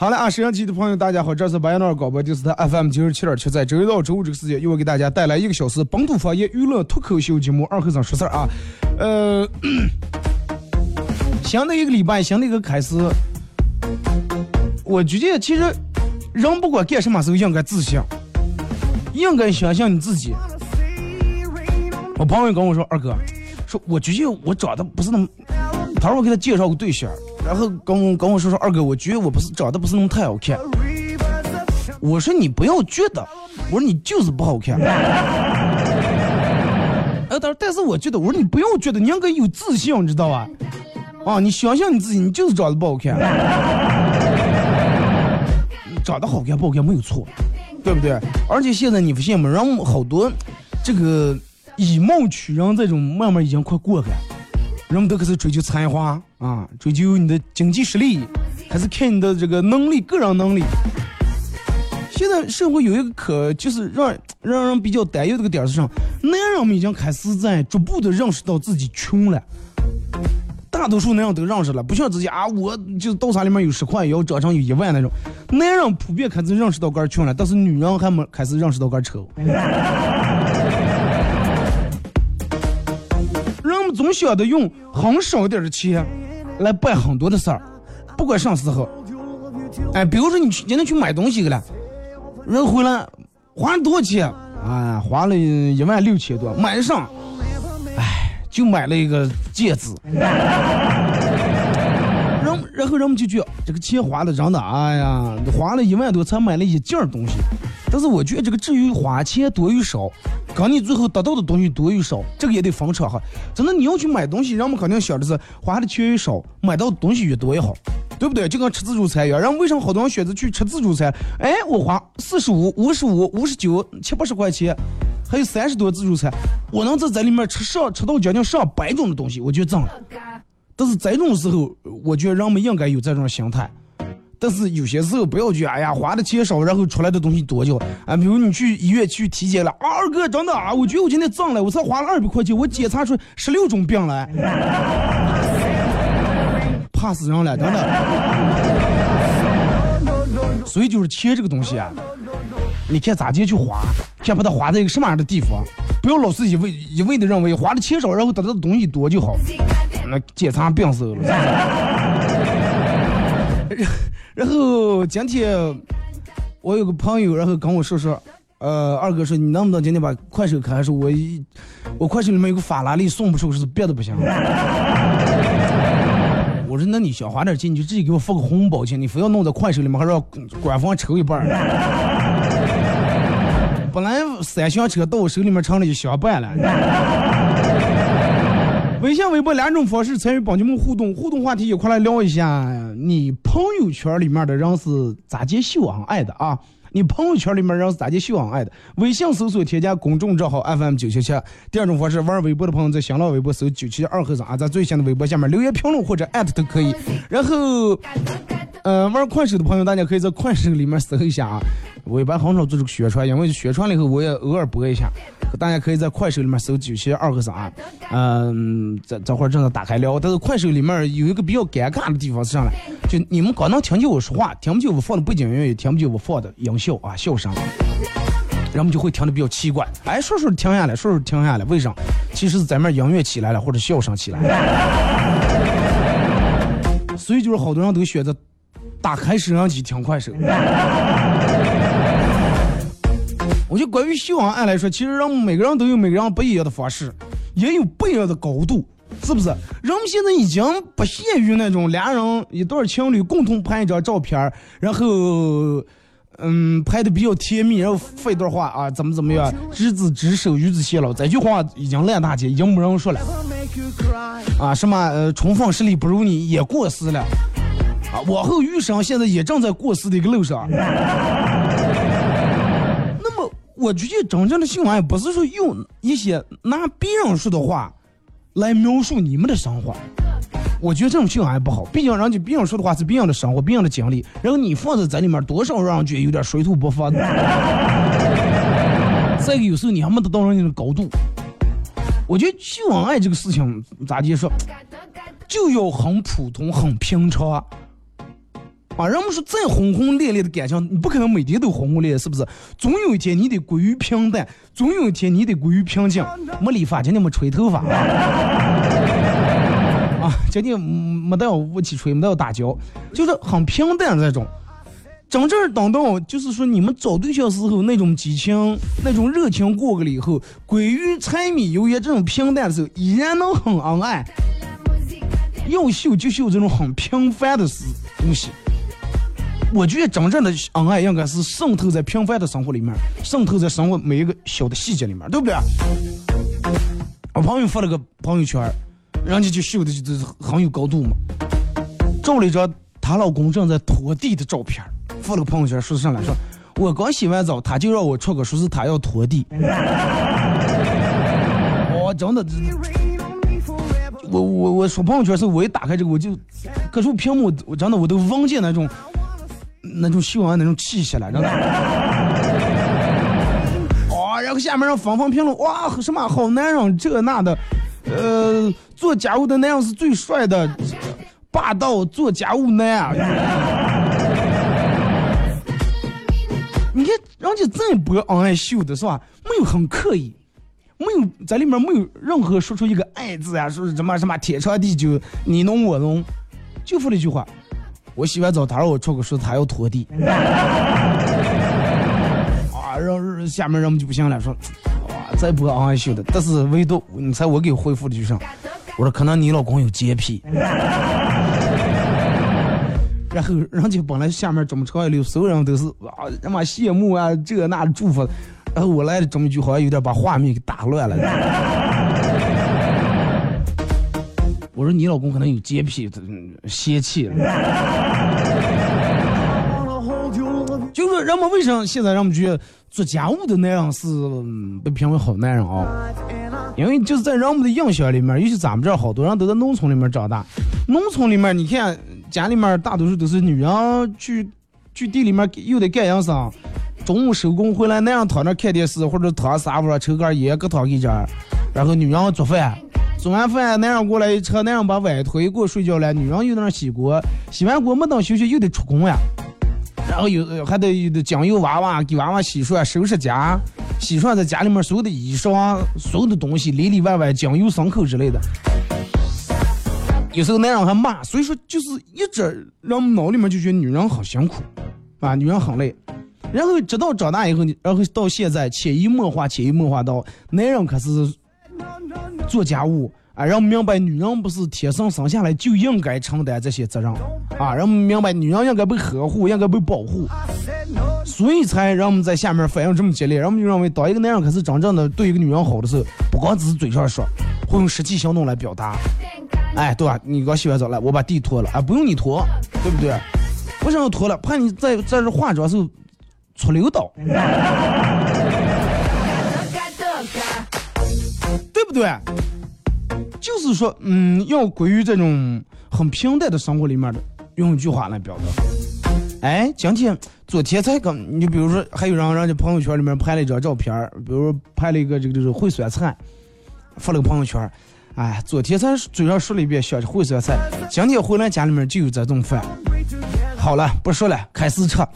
好了啊，摄像机的朋友，大家好，这是白彦淖尔广播电视台 FM 九十七点七，在周一到周五这个时间，又会给大家带来一个小时本土方言娱乐脱口秀节目《二和尚说事儿》啊。呃，新的一个礼拜，新的一个开始，我觉得其实人不管干什么时候应该自信，应该相信你自己。我朋友跟我说，二哥，说我觉得我长得不是那么，他说我给他介绍个对象。然后跟跟我说说二哥，我觉得我不是长得不是那么太好看。我说你不要觉得，我说你就是不好看。哎，他说但是我觉得，我说你不要觉得，你应该有自信，你知道吧？啊，你想想你自己，你就是长得不好看。长得好看不好看没有错，对不对？而且现在你发现吗？人好多这个以貌取人这种慢慢已经快过去了。人们都开始追求才华啊，追求你的经济实力，开始看你的这个能力、个人能力。现在社会有一个可就是让让人比较担忧这个点是什么，男人们已经开始在逐步的认识到自己穷了。大多数男人都认识了，不像自己啊，我就是刀叉里面有十块，也要长成有一万那种。男人普遍开始认识到该穷了，但是女人还没开始认识到该丑。总想着用很少点的钱来办很多的事儿，不管啥时候。哎，比如说你去今天去买东西去了，人回来花了多少钱？啊，花了一万六千多，买上，哎，就买了一个戒指。然后人们就觉得这个钱花的真的，哎呀，花了一万多才买了一件东西。但是我觉得这个至于花钱多与少，跟你最后得到的东西多与少，这个也得分场合。真的，你要去买东西，人们肯定想的是花的钱越少，买到的东西越多越好，对不对？就跟吃自助餐一样，人为什么好多人选择去吃自助餐？哎，我花四十五、五十五、五十九、七八十块钱，还有三十多自助餐，我能在在里面吃上吃到将近上百种的东西，我觉得脏了。但是这种时候，我觉得人们应该有这种心态。但是有些时候不要去，哎呀，花的钱少，然后出来的东西多就啊。比如你去医院去体检了，啊二哥真的啊，我觉得我今天脏了，我才花了二百块钱，我检查出十六种病来，怕死人了，真的。所以就是钱这个东西啊，你看咋地去花，看把它花在一个什么样的地方，不要老是一味一味的认为花的钱少，然后得到的东西多就好，那检查病死了。然后今天我有个朋友，然后跟我说说，呃，二哥说你能不能今天把快手开？说我一我快手里面有个法拉利送不出，是别的不行。我说那你想花点钱，你就自己给我发个红包钱，你非要弄在快手里面，还让官方抽一半。本来三厢车到我手里面成了一箱半了。微信、微博两种方式参与帮节目互动，互动话题一块来聊一下，你朋友圈里面的人是咋接秀恩爱的啊？你朋友圈里面人是咋接秀恩爱的？微信搜索添加公众账号 FM 九七七。第二种方式，玩微博的朋友在新浪微博搜九七二和尚啊，在最新的微博下面留言评论或者艾特都可以。然后，呃，玩快手的朋友，大家可以在快手里面搜一下啊。我一般很少做这个宣传，因为宣传了以后我也偶尔播一下。大家可以在快手里面搜九七二和尚，嗯，这这会儿正在打开聊。但是快手里面有一个比较尴尬的地方是啥呢？就你们光能听见我说话，听不见 我放的背景音乐，也听不见我放的音效啊笑声，人们就会听得比较奇怪。哎，说说停下来，说说停下来，为啥？其实是咱们音乐起来了，或者笑声起来了。所以就是好多人都选择打开摄像机听快手。我觉得关于秀恩爱来说，其实让每个人都有每个人不一样的方式，也有不一样的高度，是不是？人们现在已经不限于那种两人一对情侣共同拍一张照片，然后，嗯，拍的比较甜蜜，然后发一段话啊，怎么怎么样，执子之手与子偕老，这句话已经烂大街，已经没人说了。啊，什么呃，重逢十里不如你也过时了，啊，往后余生现在也正在过时的一个路上。我觉得真正的秀恩爱不是说用一些拿别人说的话来描述你们的生活，我觉得这种秀恩爱不好。毕竟人家别人说的话是别人的生活、别人的经历，然后你放在这里面，多少让人觉得有点水土不服。再一个，有时候你还没得到人家的高度。我觉得秀恩爱这个事情咋地说，就要很普通、很平常。啊，人们说再轰轰烈烈的感情，你不可能每天都轰轰烈烈，是不是？总有一天你得归于平淡，总有一天你得归于平静。没理发，今天没吹头发。啊，今天没带武器吹，没带打胶，就是很平淡那种。真正等到就是说你们找对象时候那种激情、那种热情过个了以后，归于柴米油盐这种平淡的时候，依然能很恩爱。要秀就秀这种很平凡的事东西。我觉得真正的恩爱应该是渗透在平凡的生活里面，渗透在生活每一个小的细节里面，对不对？我朋友发了个朋友圈，人家就秀的就是很有高度嘛，照了一张她老公正在拖地的照片，发了个朋友圈，说是啥来说，我刚洗完澡，他就让我出个，说是他要拖地。我真的，我我我说朋友圈时候，我一打开这个，我就，可是我屏幕，我真的我都忘记那种。那种秀恩那种气息了，真的。哦，然后下面让纷纷评论，哇，什么好男人这那的，呃，做家务的男人是最帅的，霸道做家务男啊。你看人家这波恩爱秀的是吧？没有很刻意，没有在里面没有任何说出一个爱字啊，说什么什么天长地久，你侬我侬，就说了一句话。我洗完澡，他让我出个说他要拖地，啊，让下面人们就不行了，说，啊，再不安秀的，但是唯独你猜我给回复的就是，我说可能你老公有洁癖，然然后人家本来下面这么长一溜，所有人都是啊，他妈羡慕啊，这那的祝福。然后我来了这么一句，好像有点把画面给打乱了。我说你老公可能有洁癖，泄气。就是人们为什么现在人们觉得做家务的男人是被评为好男人啊？因为就是在人们的印象里面，尤其咱们这儿好多人都在农村里面长大。农村里面，你看家里面大多数都是女人去去地里面又得干营生，中午收工回来，那样躺那看电视或者躺沙发上抽根烟，搁躺一阵，然后女人做饭，做完饭男人过来一车，男人把碗推过睡觉了，女人又在那洗锅，洗完锅没等休息又得出工呀。然后有还得有的讲究娃娃，给娃娃洗涮、收拾家、洗涮在家里面所有的衣裳、所有的东西，里里外外讲究牲口之类的。有时候男人还骂，所以说就是一直让脑里面就觉得女人好辛苦，啊，女人很累。然后直到长大以后，然后到现在潜移默化、潜移默化到男人可是做家务。啊，让明白女人不是天生生下来就应该承担这些责任，啊，让明白女人应该被呵护，应该被保护，所以才让我们在下面反应这么激烈。让我们就认为，当一个男人开始真正的对一个女人好的时候，不光只是嘴上说，会用实际行动来表达。哎，对吧？你刚洗完澡了，我把地拖了，啊，不用你拖，对不对？不想要拖了？怕你在在这化妆时候出溜倒，不对？就是说，嗯，要归于这种很平淡的生活里面的，用一句话来表达。哎，今天、昨天才刚，你比如说，还有人人家朋友圈里面拍了一张照片，比如拍了一个这个就是烩酸菜，发了个朋友圈。哎，昨天才嘴上说了一遍想烩酸菜，今天回来家里面就有这种饭。好了，不说了，开始吃。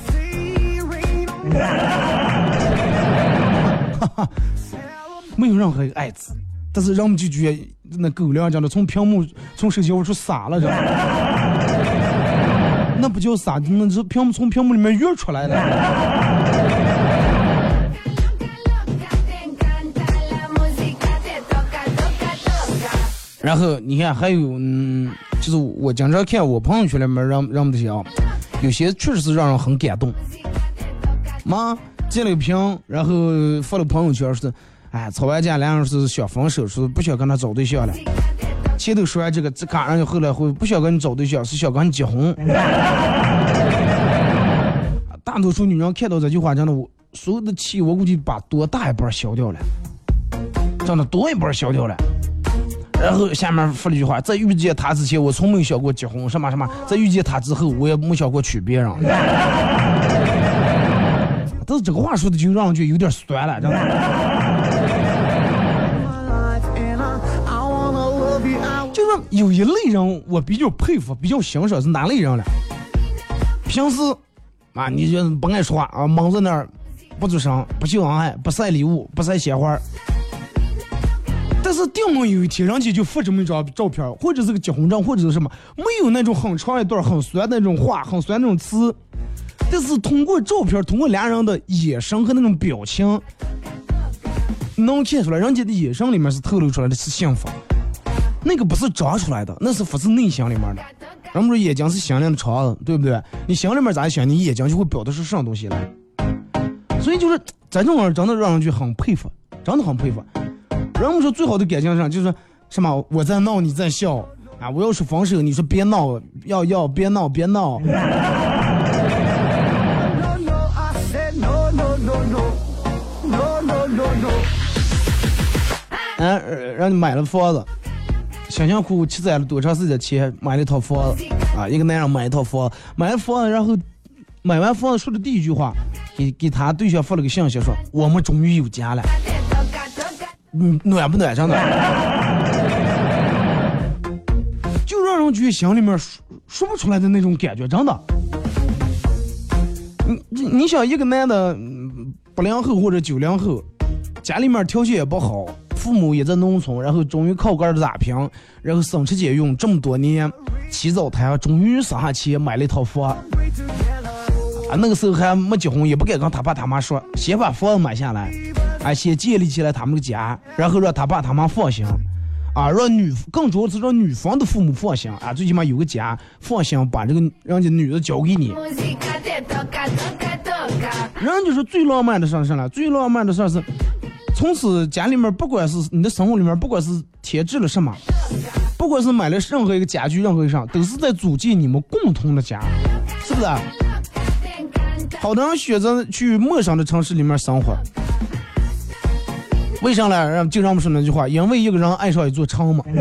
没有任何一个爱字。但是人们就觉得那狗粮讲的从屏幕从手机往出撒了，知道吗？那不叫撒，那是屏幕从屏幕里面跃出来的。然后你看还有，嗯，就是我经常看我朋友圈里面让让们这些啊，有些确实是让人很感动。妈截了个屏，然后发了朋友圈是。哎，吵完架，两人是想分手，是不想跟他找对象了。前头说完这个，这赶上就后来会不想跟你找对象，是想跟你结婚。大多数女人看到这句话，真的，我所有的气，我估计把多大一半消掉了，真的多一半消掉了。然后下面说了一句话：在遇见他之前，我从没想过结婚，什么什么；在遇见他之后，我也没想过娶别人。但是这个话说的就让人觉得有点酸了，真的。有一类人，我比较佩服，比较欣赏是哪类人了？平时啊，你就不爱说话啊，蒙在那儿，不做声，不秀恩爱，不晒礼物，不晒鲜花。但是定么有一天，人家就发这么一张照片，或者是个结婚证，或者是什么，没有那种很长一段很酸的那种话，很酸那种词。但是通过照片，通过俩人的眼神和那种表情，能看出来，人家的眼神里面是透露出来的是幸福。那个不是长出来的，那是发自内心里面的。人们说眼睛是心灵的窗子，对不对？你心里面咋想，你眼睛就会表达出什么东西来。所以就是咱这种人真的让人就很佩服，真的很佩服。人们说最好的感情上就是什么？我在闹，你在笑啊！我要是分手，你说别闹，要要别闹别闹。嗯，让你买了房子。辛辛苦苦积攒了多长时间钱买了一套房子啊！一个男人买一套房，买了房子，然后买完房子说的第一句话，给给他对象发了个信息说：“我们终于有家了。”嗯，暖不暖？真的，就让人觉得心里面说说不出来的那种感觉，真的。你你想一个男的八零后或者九零后，家里面条件也不好。父母也在农村，然后终于靠杆儿打拼，然后省吃俭用这么多年，起早贪，终于省下钱买了一套房。啊，那个时候还没结婚，也不敢跟他爸他妈说，先把房子买下来，啊，先建立起来他们的家，然后让他爸他妈放心。啊，让女更主要是让女方的父母放心啊，最起码有个家放心，把这个让这女的交给你。人就是最浪漫的事儿是了，最浪漫的事儿是，从此家里面不管是你的生活里面，不管是添置了什么，不管是买了任何一个家具，任何一上，都是在组建你们共同的家，是不是？好多人选择去陌生的城市里面生活，为啥呢？让就让我们说那句话，因为一个人爱上一座城嘛。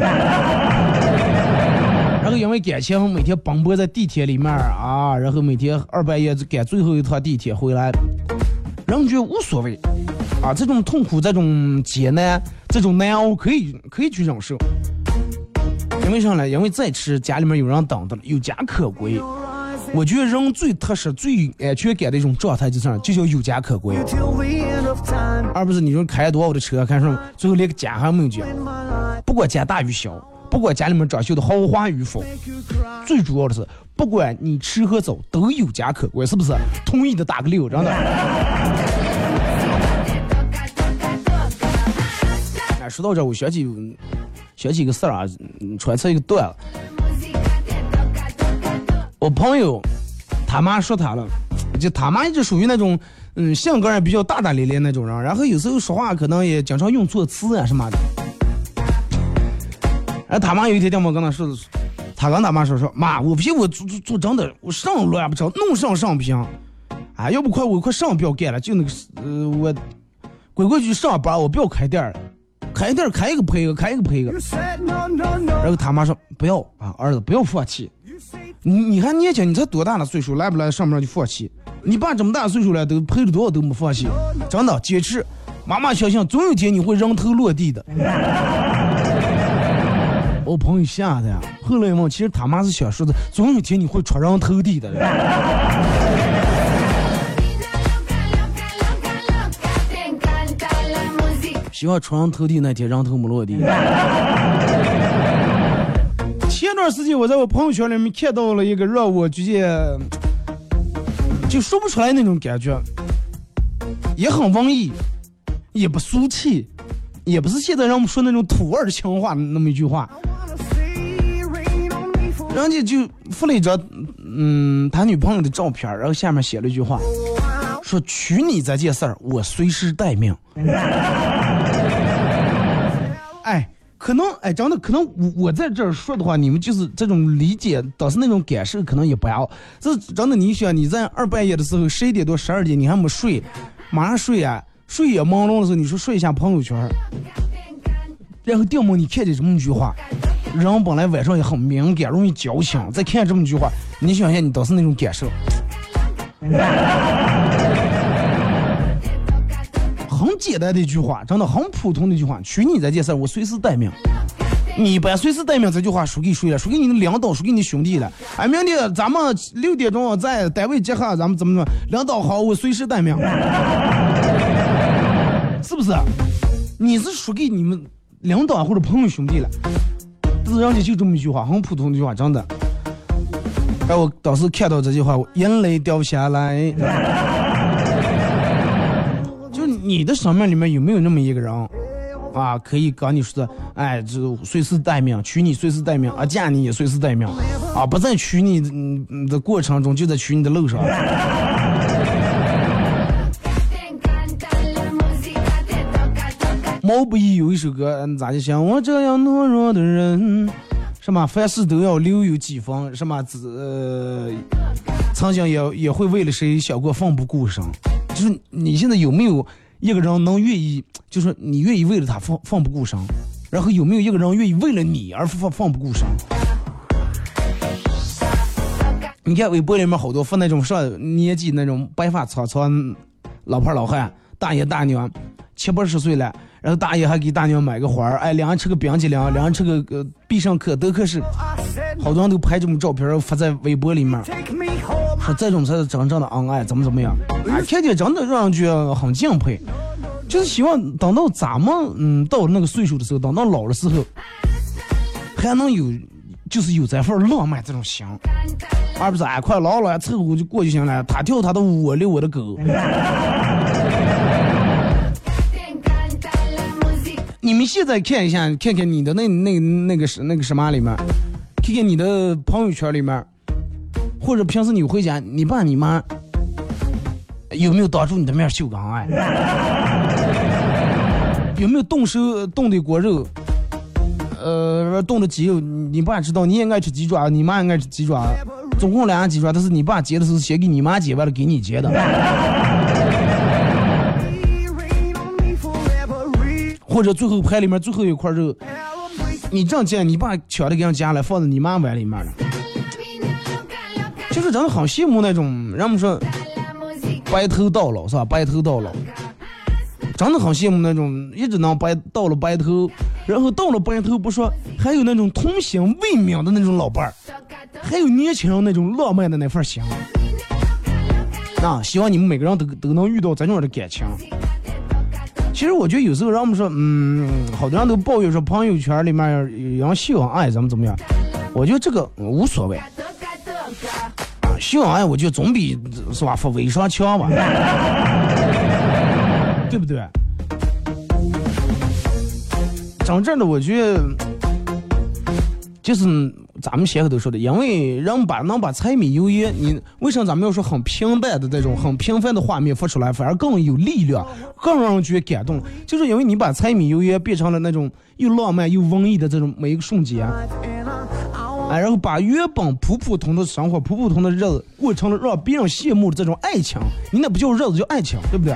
然后因为感情，每天奔波在地铁里面啊，然后每天二半夜赶最后一趟地铁回来，人觉得无所谓啊，这种痛苦、这种艰难、这种难熬可以可以去忍受。因为啥呢？因为再吃家里面有人等着了，有家可归。我觉得人最踏实、最安全感的一种状态就是？就叫有家可归，而不是你说开多少的车，看什么，最后连个家还没有建。不管家大与小，不管家里面装修的豪华与否，最主要的是，不管你吃和走都有家可归，是不是？同意的打个六，真的。说到这，我想起想起一个事儿啊，揣测一个段子。我朋友他妈说他了，就他妈一直属于那种，嗯，性格也比较大大咧咧那种人，然后有时候说话可能也经常用错词啊什么的。然后他妈有一天电话跟他说，他跟他妈说说，妈，我不行，我做做做真的，我上乱不成，弄上上不行，啊，要不快我快上不要干了，就那个呃我规规矩矩上班，我不要开店儿，开店儿开一个赔一个，开一个赔一个。然后他妈说不要啊，儿子不要放弃。你你还年轻，你才多大的岁数，来不来上不上就放弃？你爸这么大岁数了，都赔了多少都没放弃，真的坚持。妈妈相信，总有一天你会人头落地的。我朋友吓的呀，后来嘛，其实他妈是想说的，总有一天你会出人头地的。希望出人头地那天人头没落地。前段时间我在我朋友圈里面看到了一个让我直接就说不出来那种感觉，也很文艺，也不俗气，也不是现在让我们说那种土味的情话那么一句话。人家就附了一张嗯他女朋友的照片，然后下面写了一句话，说娶你这件事儿我随时待命。可能哎，真的可能我我在这儿说的话，你们就是这种理解，倒是那种感受，可能也不要。这真的，你想你在二半夜的时候，十一点多、十二点，你还没睡，马上睡啊，睡眼朦胧的时候，你说睡一下朋友圈，然后掉梦你看见这么一句话，人本来晚上也很敏感，容易矫情，再看这么一句话，你想想你倒是那种感受。很简单的一句话，真的很普通的一句话。娶你这件事，我随时待命。你把随时待命这句话说给谁了？说给你的领导，说给你兄弟了。哎，明天咱们六点钟在单位集合，咱们怎么怎么？领导好，我随时待命。是不是？你是说给你们领导或者朋友兄弟了？但是人家就这么一句话，很普通的一句话，真的。哎，我当时看到这句话，我眼泪掉下来。你的生命里面有没有那么一个人啊？可以跟你说的，哎，就随时待命，娶你随时待命，啊，嫁你也随时待命，啊，不在娶你的过程中，就在娶你的路上。毛不易有一首歌，咋就像我这样懦弱的人，什么凡事都要留有几分，什么呃，曾经也也会为了谁想过奋不顾身，就是你现在有没有？一个人能愿意，就是你愿意为了他放放不顾身，然后有没有一个人愿意为了你而放放不顾身？你看微博里面好多发那种上年纪那种白发苍苍老婆老汉大爷大娘七八十岁了，然后大爷还给大娘买个花儿，哎，两人吃个冰激凌，两人吃个呃必胜客都可是，好多人都拍这种照片发在微博里面。说这种才是真正的恩爱，怎么怎么样？啊，天天真的让人觉得很敬佩。就是希望等到咱们嗯到那个岁数的时候，等到老的时候，还能有，就是有这份浪漫这种心，而不是哎快老了凑合就过就行了。他跳他的舞，我遛我的狗。你们现在看一下，看看你的那那那个是那个什么里面，看看你的朋友圈里面，或者平时你回家，你爸你妈有没有当着你的面秀恩爱？有没有动手动的锅肉？呃，冻的鸡肉，你爸知道，你也爱吃鸡爪，你妈也爱吃鸡爪，总共两样鸡爪，但是你爸煎的时候先给你妈煎完了，给你煎的。或者最后盘里面最后一块肉，你这样煎，你爸抢的给人夹了，放在你妈碗里面了。就是真的很羡慕那种，人们说白头到老是吧？白头到老。真的很羡慕那种一直能白到了白头，然后到了白头不说，还有那种童心未泯的那种老伴儿，还有年轻人那种浪漫的那份心。那希望你们每个人都都能遇到这种的感情。其实我觉得有时候让我们说，嗯，好多人都抱怨说朋友圈里面有人秀恩爱怎么怎么样，我觉得这个无所谓。秀恩爱我觉得总比是吧发微商强吧。对不对？讲真的，我觉得就是咱们先头都说的，因为人把能把柴米油盐，你为啥咱们要说很平淡的这种很平凡的画面发出来，反而更有力量，更让人觉得感动？就是因为你把柴米油盐变成了那种又浪漫又文艺的这种每一个瞬间，哎，然后把原本普普通的生活、普普通的日子过成了让别人羡慕的这种爱情，你那不叫日子，叫爱情，对不对？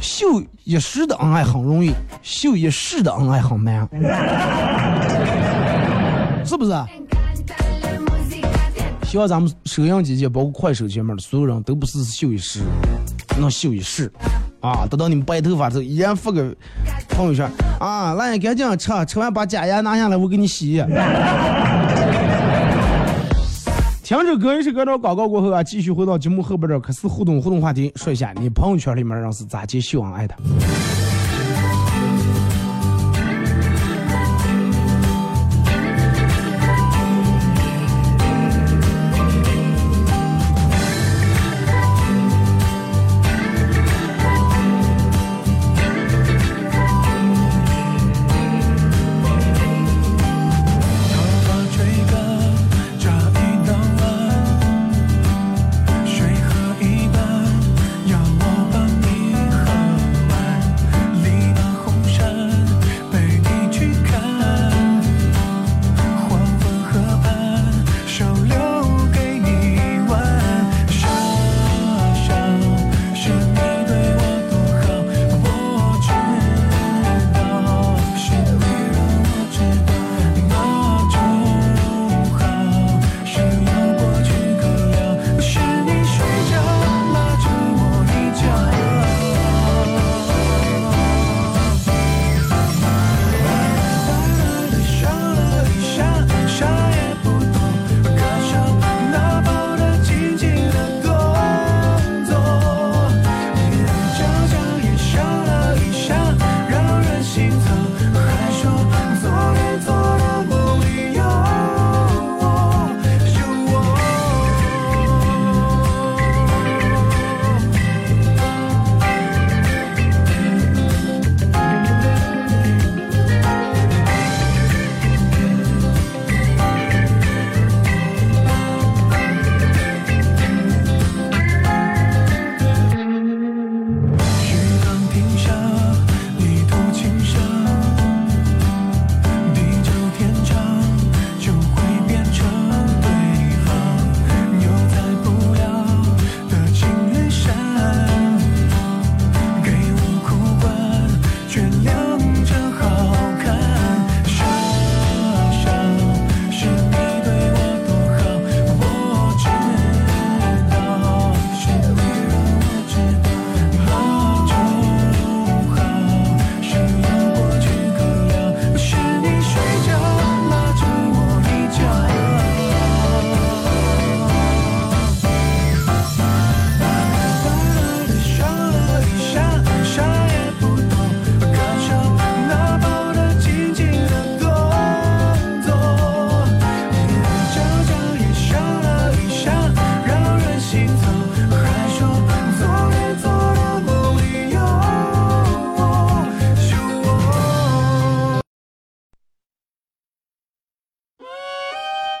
秀一时的恩爱很容易，秀一世的恩爱很难，是不是？希望咱们收音机前，包括快手前面的所有人都不是秀一时，能秀一世啊！等到你们白头发时候，依然发个朋友圈啊，来赶紧吃，吃完把假牙拿下来，我给你洗。听着歌一首歌，到广告过后啊，继续回到节目后边的可是互动互动话题，说一下你朋友圈里面人是咋接秀恩爱的。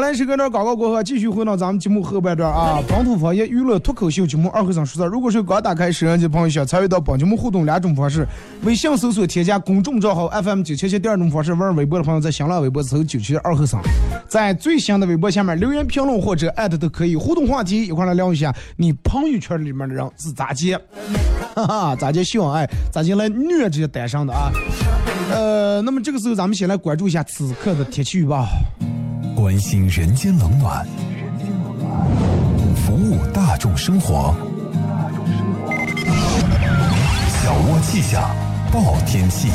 好嘞，时隔段广告过后，继续回到咱们节目后半段啊。本土方言娱乐脱口秀节目二和尚说事如果是刚打开摄像机的朋友，想参与到本节目互动两种方式：微信搜索添加公众账号 FM 九七七；第二种方式，玩微博的朋友在新浪微博搜九七二和尚，在最新的微博下面留言评论或者艾特都可以互动话题，一块来聊一下你朋友圈里面的人是咋接，哈哈，咋接秀恩爱，咋接来虐这些单身的啊？呃，那么这个时候咱们先来关注一下此刻的天气预报。关心人间冷暖，服务大众生活。小窝气象报天气。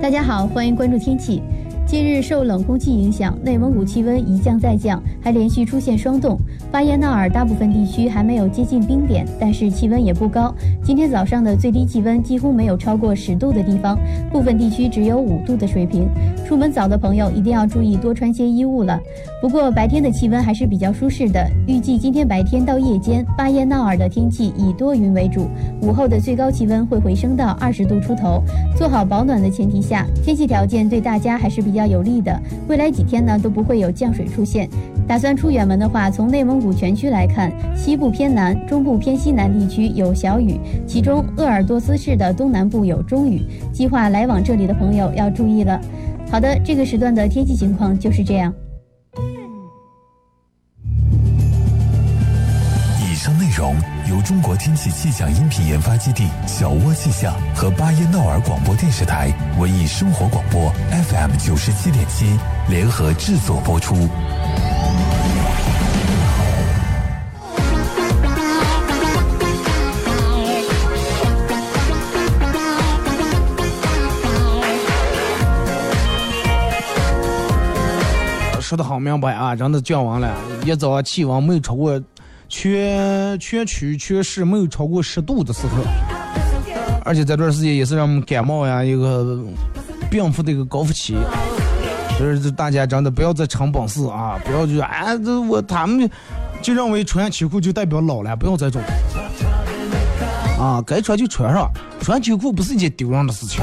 大家好，欢迎关注天气。近日受冷空气影响，内蒙古气温一降再降，还连续出现霜冻。巴彦淖尔大部分地区还没有接近冰点，但是气温也不高。今天早上的最低气温几乎没有超过十度的地方，部分地区只有五度的水平。出门早的朋友一定要注意多穿些衣物了。不过白天的气温还是比较舒适的。预计今天白天到夜间，巴彦淖尔的天气以多云为主，午后的最高气温会回升到二十度出头。做好保暖的前提下，天气条件对大家还是比较有利的。未来几天呢都不会有降水出现。打算出远门的话，从内蒙古全区来看，西部偏南、中部偏西南地区有小雨，其中鄂尔多斯市的东南部有中雨。计划来往这里的朋友要注意了。好的，这个时段的天气情况就是这样。容由中国天气气象音频研发基地小窝气象和巴彦淖尔广播电视台文艺生活广播 FM 九十七点七联合制作播出。说的好明白啊，人的降温了，一早气温没有超过全全区全市没有超过十度的时候，而且这段时间也是让我们感冒呀一个病伏的一个高峰期，就是大家真的不要再逞本事啊，不要就哎这我他们就认为穿秋裤就代表老了，不要再种啊，该穿就穿上。穿秋裤不是一件丢人的事情。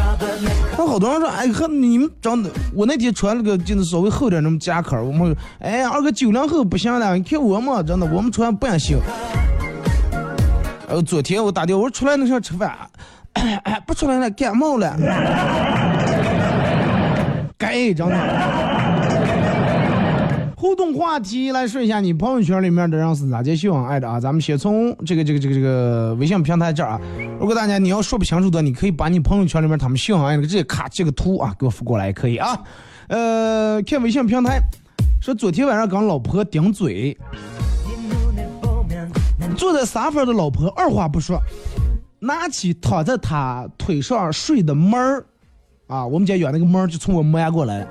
那好多人说，哎，和你们长得，我那天穿了个就是稍微厚点那种夹克，我们，哎，二哥九零后不行了，你看我们，真的，我们穿不行。呃，昨天我打电话，我说出来那时候吃饭，哎，不出来了，感冒了。该真的。互动话题来说一下，你朋友圈里面的人是咋接秀恩爱的啊？咱们先从这个这个这个这个微信平台这儿啊。如果大家你要说不清楚的，你可以把你朋友圈里面他们秀恩爱的这些卡这个图啊给我发过来也可以啊。呃，看微信平台说昨天晚上跟老婆顶嘴，坐在沙发的老婆二话不说，拿起躺在他腿上睡的猫儿啊，我们家养那个猫儿就从我摸过来。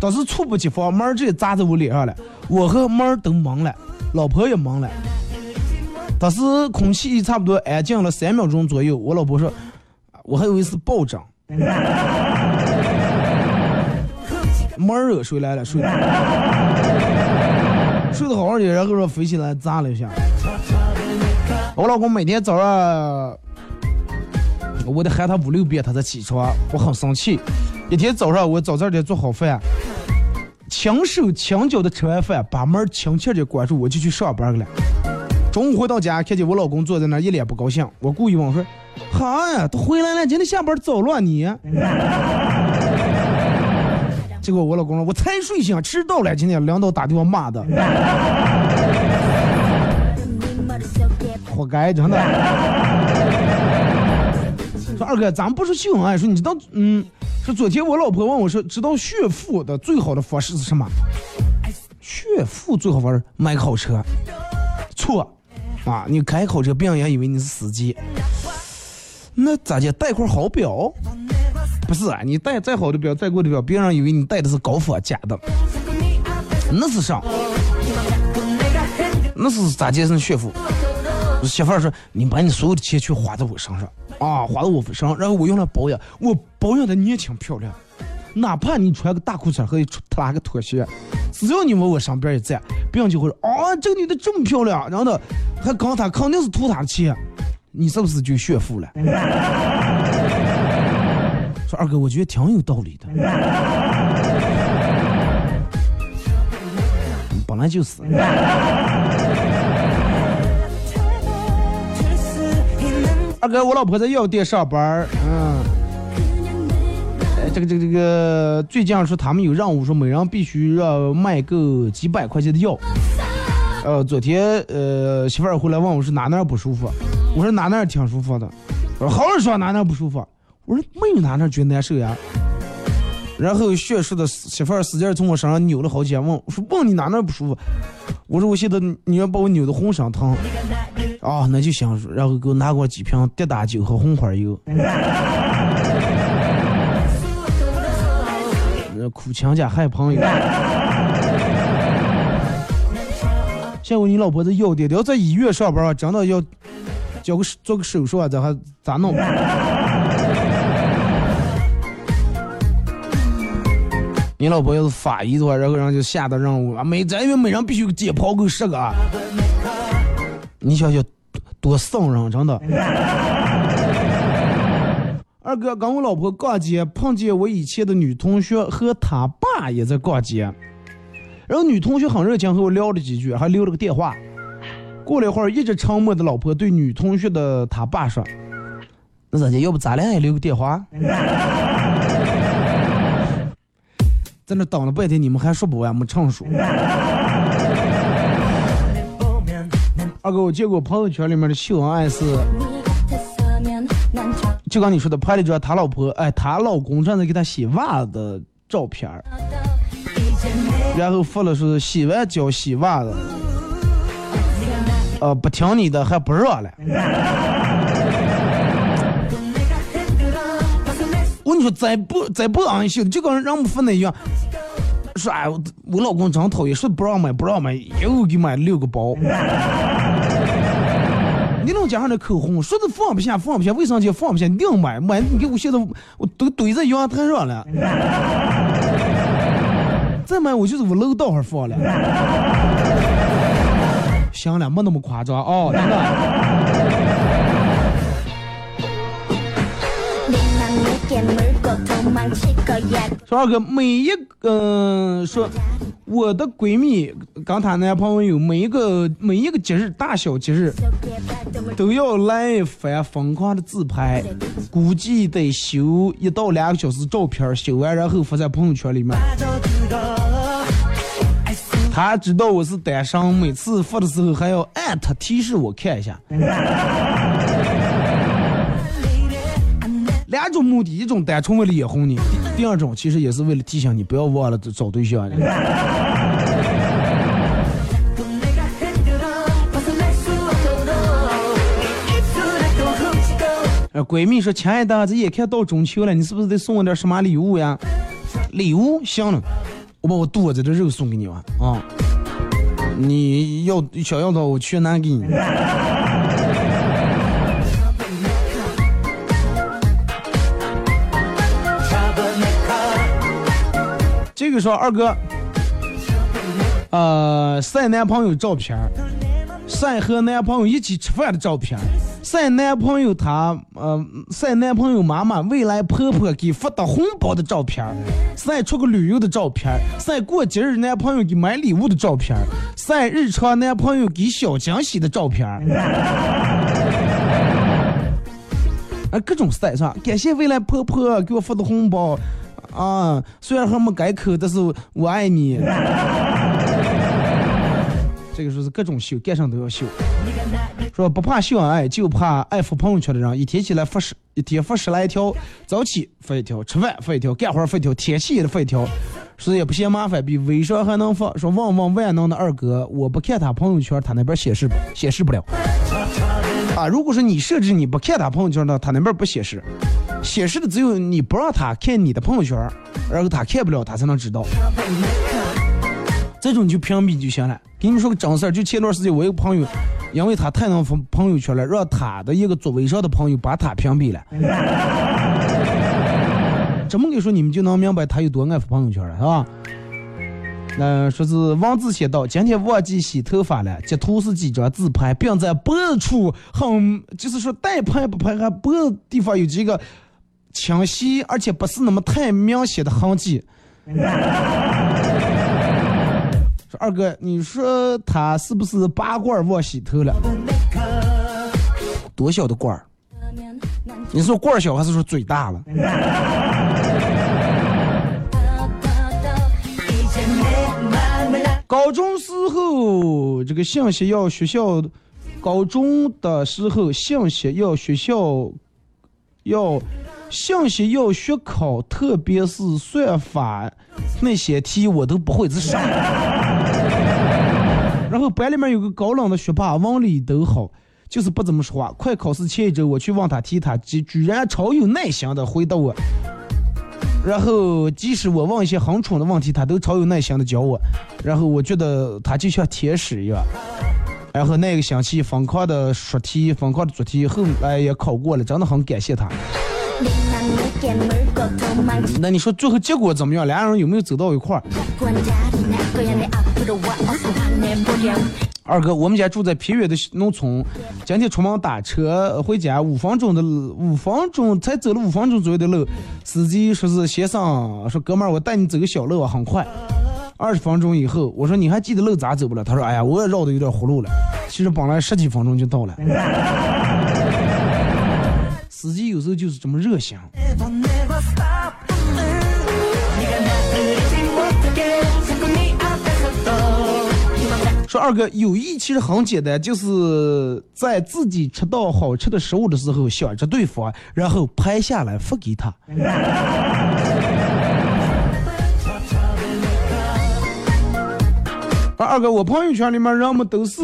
当时猝不及防，门直接砸在我脸上了，我和门都懵了，老婆也懵了。当时空气差不多安静了三秒钟左右，我老婆说：“我还以为是暴涨。”门儿惹谁来了？睡的睡得好好的，然后说飞起来砸了一下。我老公每天早上，我得喊他五六遍他才起床，我很生气。一天早上我早早点做好饭，轻手轻脚的吃完饭，把门儿轻轻的关住，我就去上班儿了。中午回到家，看见我老公坐在那儿一脸不高兴，我故意问说：“哈呀，都回来了，今天下班早了你？” 结果我老公说：“我才睡醒，迟到了，今天领导打电话骂的。”活该，真的。说二哥，咱们不是秀恩爱，说你知道，嗯，说昨天我老婆问我说，知道炫富的最好的方式是什么？炫富最好方式买好车，错，啊，你开好车，别让人以为你是司机。那咋的？带块好表？不是啊，你带再好的表，再贵的表，别人以为你带的是高仿假的。那是啥？那是咋介是炫富？媳妇儿说：“你把你所有的钱去花在我身上啊，花在我身上，然后我用来保养，我保养的年轻漂亮。哪怕你穿个大裤衩和拉个拖鞋，只要你往我身边一站，别人就会说：啊，这个女的这么漂亮。然后呢，还刚他肯定是图他的钱，你是不是就炫富了？说二哥，我觉得挺有道理的。本来就是。”二哥，我老婆在药店上班嗯，这个这个这个，最近说他们有任务，说每人必须要卖够几百块钱的药。呃，昨天呃媳妇儿回来问我说哪哪不舒服，我说哪哪挺舒服的，我说好好说哪哪不舒服，我说没有哪哪觉得难受呀。然后血氏的媳妇儿使劲从我身上扭了好几下，问我说问你哪哪不舒服，我说我现在你要把我扭得浑身疼。啊，那就行。然后给我拿过几瓶跌打酒和红花油。那苦情家害朋友。下午你老婆在药店，要在医院上班啊，真的要交个做个手术啊，这还咋弄？你老婆要是法医的话，然后人就下的任务啊，每咱因为每人必须解剖够十个啊。你想想。多伤人，真的。二哥跟我老婆逛街，碰见我以前的女同学和她爸也在逛街，然后女同学很热情和我聊了几句，还留了个电话。过了一会儿，一直沉默的老婆对女同学的他爸说：“那咋的？要不咱俩也留个电话？” 在那等了半天，你们还说不完，没成熟。二哥，我见过朋友圈里面的秀恩爱是，就刚你说的，拍了一张他老婆，哎，他老公正在给他洗袜子的照片然后发了是洗完脚洗袜子，呃，不听你的还不热了。我跟你说，再不再不安心，就跟让我们那一样。说哎，我老公真讨厌，说不让买不让买，又给买六个包。你弄加上的口红，说的放不下放不下，卫生间放不下，硬买买，你给我现在我都堆在阳台上了。再买我就是我楼道上放了。行了，没那么夸张哦，真的。说二哥，每一个说我的闺蜜跟她男朋友每一个每一个节日大小节日都要来一番疯狂的自拍，估计得修一到两个小时照片，修完然后发在朋友圈里面。他知道我是单身，每次发的时候还要艾特提示我看一下。两种目的，一种单纯为了眼红你，第二种其实也是为了提醒你不要忘了找对象。呃，闺蜜说：“亲爱的，这眼看到中秋了，你是不是得送我点什么礼物呀？”礼物行了，我把我肚子的肉送给你吧。啊，你要想要的我全拿给你。个说二哥，呃，晒男朋友照片，晒和男朋友一起吃饭的照片，晒男朋友他呃晒男朋友妈妈未来婆婆给发的红包的照片，晒出个旅游的照片，晒过节日男朋友给买礼物的照片，晒日常男朋友给小惊喜的照片儿。啊，各种晒是吧？感谢未来婆婆给我发的红包，啊，虽然还没改口，但是我爱你。这个说是各种秀，干上都要秀。说不怕秀恩爱，就怕爱发朋友圈的人，一天起来发十，一天发十来条，早起发一条，吃饭发一条，干活发一条，天气也发一条，说也不嫌麻烦，比微商还能发。说问问万能的二哥，我不看他朋友圈，他那边显示显示不了。啊，如果说你设置你不看他朋友圈呢，他那边不显示，显示的只有你不让他看你的朋友圈，然后他看不了，他才能知道。这种你就屏蔽就行了。给你们说个真事儿，就前段时间我一个朋友，因为他太能发朋友圈了，让他的一个做微商的朋友把他屏蔽了。这么跟你说，你们就能明白他有多爱发朋友圈了，是吧？那说是王字写道：今天忘记洗头发了，截图是几张自拍，并在脖子处很，就是说带拍不拍，还脖子地方有几个清晰而且不是那么太明显的痕迹。说二哥，你说他是不是拔罐忘洗头了？多小的罐儿？你说罐儿小还是说嘴大了？高中时候这个信息要学校，高中的时候信息要学校要信息要学考，特别是算法那些题我都不会，这啥？然后班里面有个高冷的学霸，文理都好，就是不怎么说话。快考试前一周，我去问他题，他居然超有耐心的回答我。然后即使我问一些很蠢的问题，他都超有耐心的教我。然后我觉得他就像天使一样。然后那个星期疯狂的刷题，疯狂的做题，后来也考过了，真的很感谢他。那你说最后结果怎么样？俩人有没有走到一块儿？二哥，我们家住在偏远的农村，今天出门打车回家，五分钟的五分钟才走了五分钟左右的路，司机说是先生说哥们儿，我带你走个小路，很快。二十分钟以后，我说你还记得路咋走不了？他说哎呀，我也绕的有点葫芦了。其实本来十几分钟就到了。司机有时候就是这么热心。说二哥，友谊其实很简单，就是在自己吃到好吃的食物的时候想着对方，然后拍下来发给他。啊，二哥，我朋友圈里面人们都是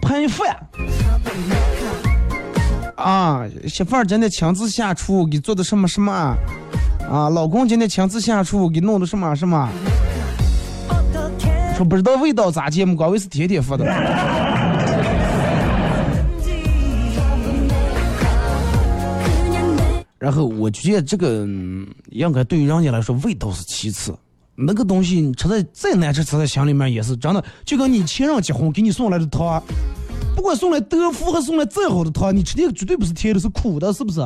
喷饭。啊，媳妇儿今天亲自下厨给做的什么什么？啊，老公今天亲自下厨给弄的什么什么？说不知道味道咋节目岗位是天天发的。然后我觉得这个应该对于人家来说味道是其次，那个东西你吃的再难吃，吃在心里面也是真的。就跟你前任结婚给你送来的糖。不管送来德芙还送来再好的糖，你吃的绝对不是甜的，是苦的，是不是？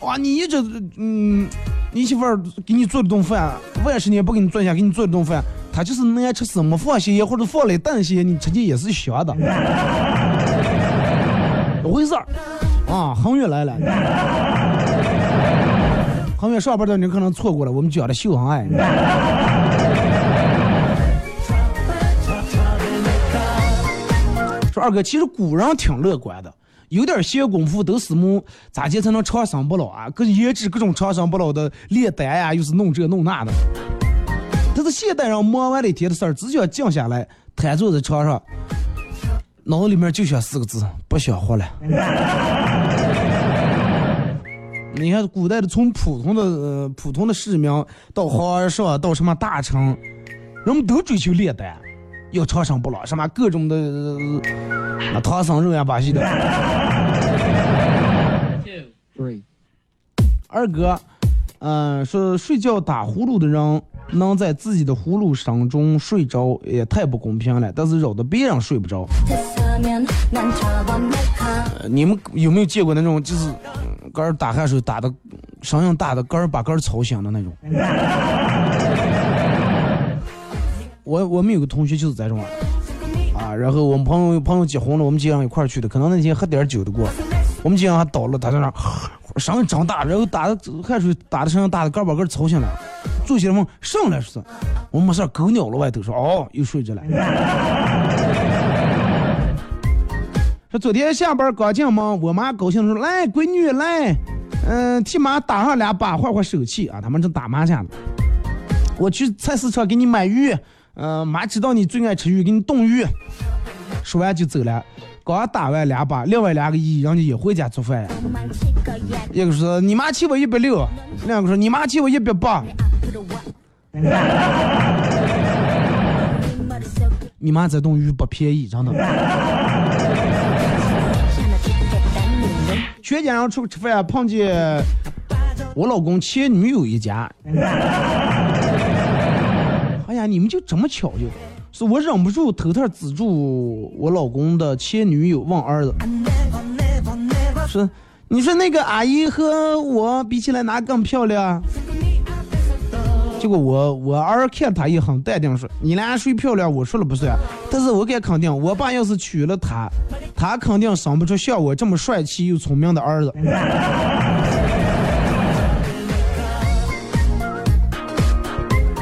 哇，你一直嗯，你媳妇儿给你做的顿饭，万十年不给你做一下，给你做的顿饭，他就是爱吃什么放些或者放了淡些，你吃的也是香的。怎 么回事儿啊，恒远来了，恒远上班的你可能错过了我们讲的秀恩爱。说二哥，其实古人挺乐观的，有点闲工夫都是么？咋接才能长生不老啊？各研制各种长生不老的炼丹呀，又是弄这弄那的。但是现代人忙完了一天的事儿，只想静下来，瘫坐在床上，脑子里面就想四个字：不想活了。你看古代的，从普通的呃普通的市民到皇上，到什么大臣，人们都追求炼丹。要长生不老，什么各种的那唐僧肉呀，巴西的。二哥，嗯，说睡觉打呼噜的人能在自己的呼噜声中睡着，也太不公平了。但是扰得别人睡不着。呃你们有没有见过那种就是嗯杆儿打鼾时候打的声音大的杆儿把杆儿吵醒的那种？我我们有个同学就是这种啊，然后我们朋友朋友结婚了，我们几个人一块儿去的，可能那天喝点儿酒的过，我们几个人还倒了，他在那儿声音长大，然后打的汗水打的声音大的，杆儿把杆儿吵醒了，坐起来问上来是，我们没事狗尿了外头说哦又睡着了。说昨天下班刚进门，我妈高兴说：“来，闺女来，嗯、替妈打上两把，换换手气啊。”他们正打麻将呢。我去菜市场给你买鱼，嗯、妈知道你最爱吃鱼，给你冻鱼。说完就走了。刚打完两把，另外两个姨人家也回家做饭。一个说你妈欠我一百六，另一个说你妈欠我一百八。你妈这冻鱼不便宜，真的。全家人出去吃饭，碰见我老公前女友一家。哎呀，你们就这么巧就，是我忍不住偷偷资助我老公的前女友望儿子，说，你说那个阿姨和我比起来哪更漂亮？结果我我儿看他也很淡定说，你俩谁漂亮我说了不算，但是我敢肯定，我爸要是娶了她，他肯定生不出像我这么帅气又聪明的儿子。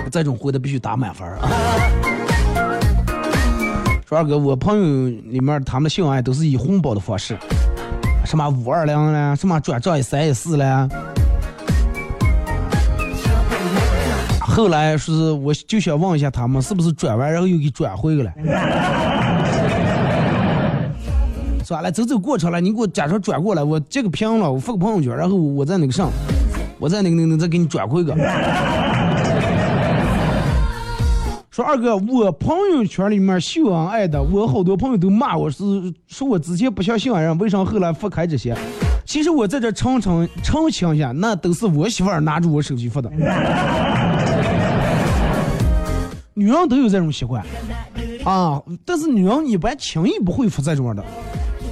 这种回的必须打满分啊！说二哥，我朋友里面他们的秀恩爱都是以红包的方式，什么五二零了，什么转账一三一四了。后来是我就想问一下他们，是不是转完然后又给转回去了？算了，走走过程了，你给我假装转过来，我截个屏了，我发个朋友圈，然后我再那个上，我再那个那个再给你转回个。说二哥，我朋友圈里面秀恩爱的，我好多朋友都骂我是说我之前不相信恩人，为啥后来发开这些？其实我在这澄清澄清一下，那都是我媳妇儿拿着我手机发的。女人都有这种习惯啊，但是女人一般轻易不会发这种的。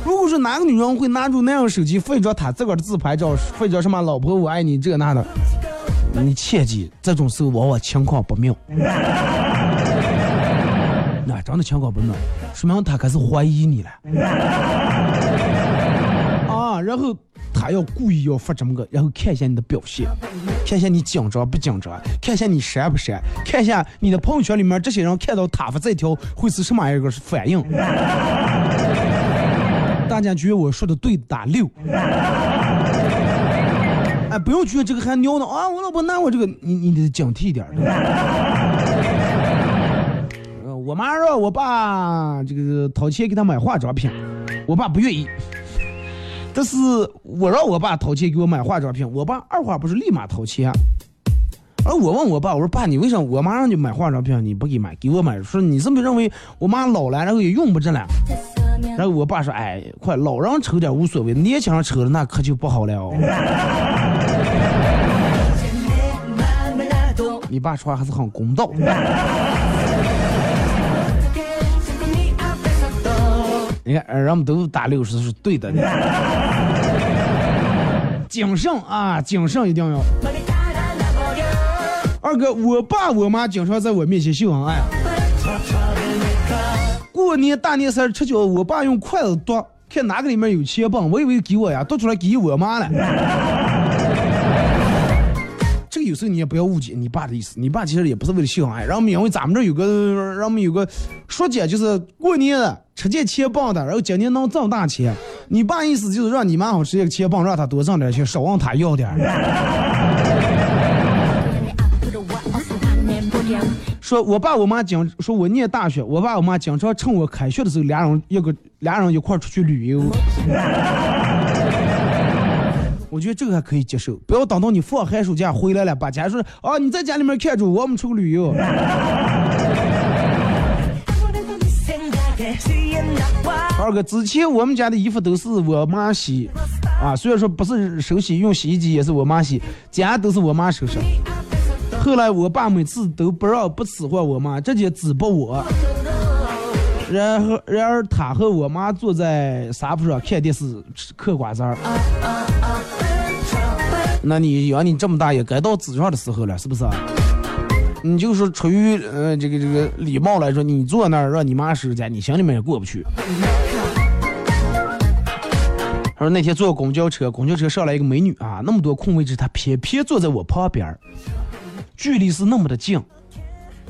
如果说哪个女人会拿出那样手机发一张她自个儿的自拍照，发一张什么“老婆我爱你”这那的，你切记，这种时候往往情况不妙。那真的情况不妙，说明他开始怀疑你了。啊，然后他要故意要发这么个，然后看一下你的表现，看一下你紧张不紧张，看一下你删不删，看一下你的朋友圈里面这些人看到他发这条会是什么样一个反应。大家觉得我说的对，打六。哎，不用觉得这个还牛呢啊！我老婆拿我这个，你你得警惕一点。我妈让我爸这个掏钱给她买化妆品，我爸不愿意。但是我让我爸掏钱给我买化妆品，我爸二话不说立马掏钱。而我问我爸，我说爸，你为啥我妈让你买化妆品你不给买，给我买？说你是不是认为我妈老了，然后也用不着了？然后我爸说，哎，快老人抽点无所谓，年轻人抽了那可就不好了。你爸说话还是很公道。你看，呃人们都打六十是对的。谨慎啊，谨慎一定要。二哥，我爸我妈经常在我面前秀恩爱。过年大年三十吃饺子，我爸用筷子剁，看哪个里面有钱棒，我以为给我呀，剁出来给我妈了。这个有时候你也不要误解你爸的意思，你爸其实也不是为了秀恩爱，让我们因为咱们这有个，让我们有个说姐，就是过年了吃见钱棒的，然后今年能挣大钱，你爸意思就是让你妈好吃这个钱棒，让他多挣点钱，少问他要点说我爸我妈经说我念大学，我爸我妈经常趁我开学的时候，俩人一个俩人一块出去旅游。我觉得这个还可以接受，不要等到你放寒暑假回来了，把家说啊你在家里面看着，我们出去旅游。二哥，之前我们家的衣服都是我妈洗，啊，虽然说不是手洗，用洗衣机也是我妈洗，家都是我妈收拾。后来我爸每次都不让不使唤我妈，直接指拨我。然后，然而他和我妈坐在沙发上看电视嗑瓜子儿。那你养你这么大也该到纸上的时候了，是不是？你就说出于呃这个这个礼貌来说，你坐那儿让你妈收家，你心里面也过不去。他说那天坐公交车，公交车上来一个美女啊，那么多空位置，她偏偏坐在我旁边距离是那么的近，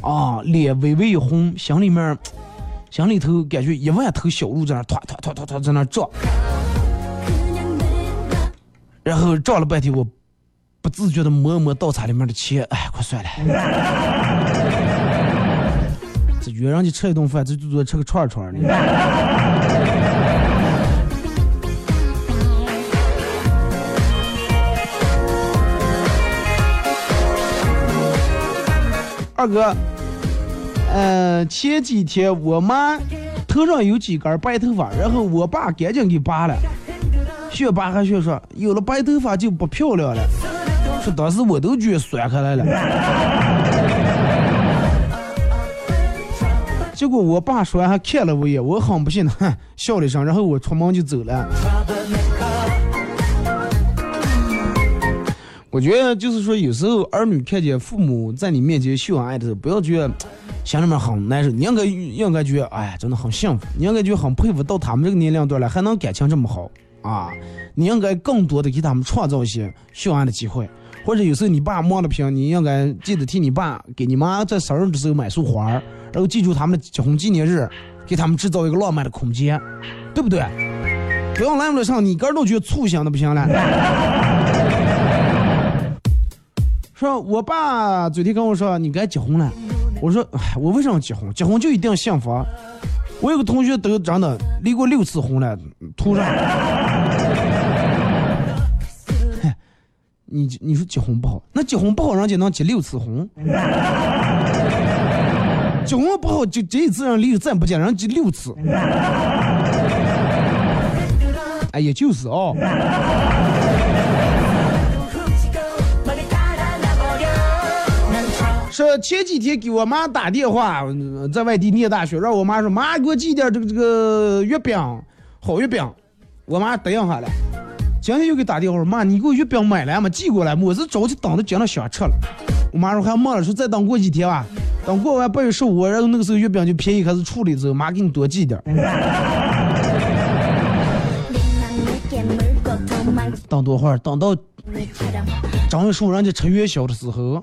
啊，脸微微一红，心里面，心里头感觉一万头小鹿在那突突突突突在那撞，然后撞了半天，我不自觉的摸摸刀叉里面的钱，哎，快算了，这约人家吃一顿饭，这就做吃个串串呢。二哥，呃，前几天我妈头上有几根白头发，然后我爸赶紧给拔了，学拔还学说有了白头发就不漂亮了，说当时我都觉得酸开来了。结果我爸说完还看了我一眼，我很不幸的笑了一声，然后我出门就走了。我觉得就是说，有时候儿女看见父母在你面前秀恩爱的时候，不要觉得心里面很难受，你应该应该觉得，哎，真的很幸福，你应该觉得很佩服，到他们这个年龄段了还能感情这么好啊！你应该更多的给他们创造一些秀恩爱的机会，或者有时候你爸忙的平，你应该记得替你爸给你妈在生日的时候买束花，然后记住他们的结婚纪念日，给他们制造一个浪漫的空间，对不对？不要来不了上，你个人都觉得粗心的不行了。说我爸昨天跟我说你该结婚了，我说哎，我为什么结婚？结婚就一定幸福？我有个同学都真的离过六次婚了，图上。你你说结婚不好，那结婚不好，人家能结六次婚？结婚不好就这一次让离，再不结，人结六次。哎，也就是哦。说前几天给我妈打电话，在外地念大学，让我妈说妈给我寄点这个这个月饼，好月饼。我妈答应下了。今天又给打电话说妈，你给我月饼买来嘛，寄过来。我是着急等着今天想吃了。我妈说还忙了，说再等过几天吧，等过完八月十五，然后那个时候月饼就便宜开始处理之后，妈给你多寄点。等多会儿？等到。正月十五人家吃元宵的时候，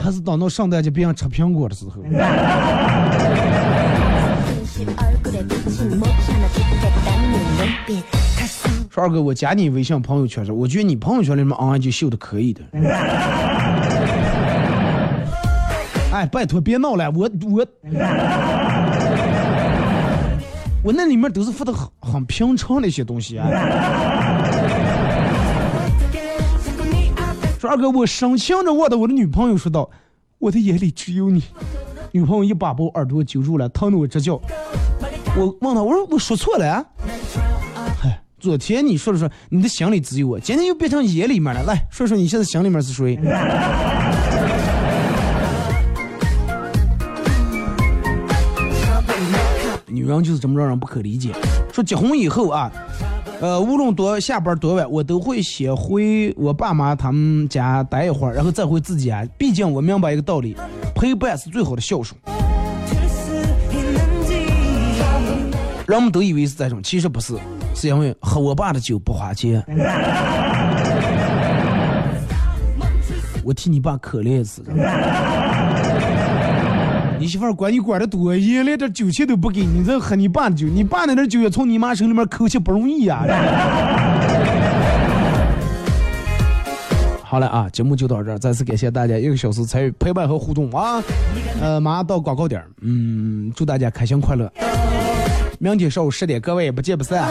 还是等到圣诞节别人吃苹果的时候。说二哥，我加你微信朋友圈，我觉得你朋友圈里面啊就秀的可以的。哎，拜托别闹了，我我我那里面都是发的很很平常的一些东西啊。二哥，我深情着望着我的女朋友说道：“我的眼里只有你。”女朋友一把把我耳朵揪住了，疼得我直叫。我问他，我说我说错了啊？昨天你说的说你的心里只有我，今天又变成眼里面了。来说说你现在心里面是谁？女人就是这么让人不可理解。说结婚以后啊。呃，无论多下班多晚，我都会先回我爸妈他们家待一会儿，然后再回自己家。毕竟我明白一个道理，陪伴是最好的孝顺。人们都以为是这种，其实不是，是因为喝我爸的酒不花钱。我替你爸可怜死你媳妇儿管你管的多，一连点酒钱都不给你，这喝你爸的酒，你爸那点酒也从你妈手里面抠去不容易呀。好了啊，节目就到这儿，再次感谢大家一个小时参与陪伴和互动啊。呃，马上到广告点，嗯，祝大家开心快乐。明天上午十点，各位不见不散。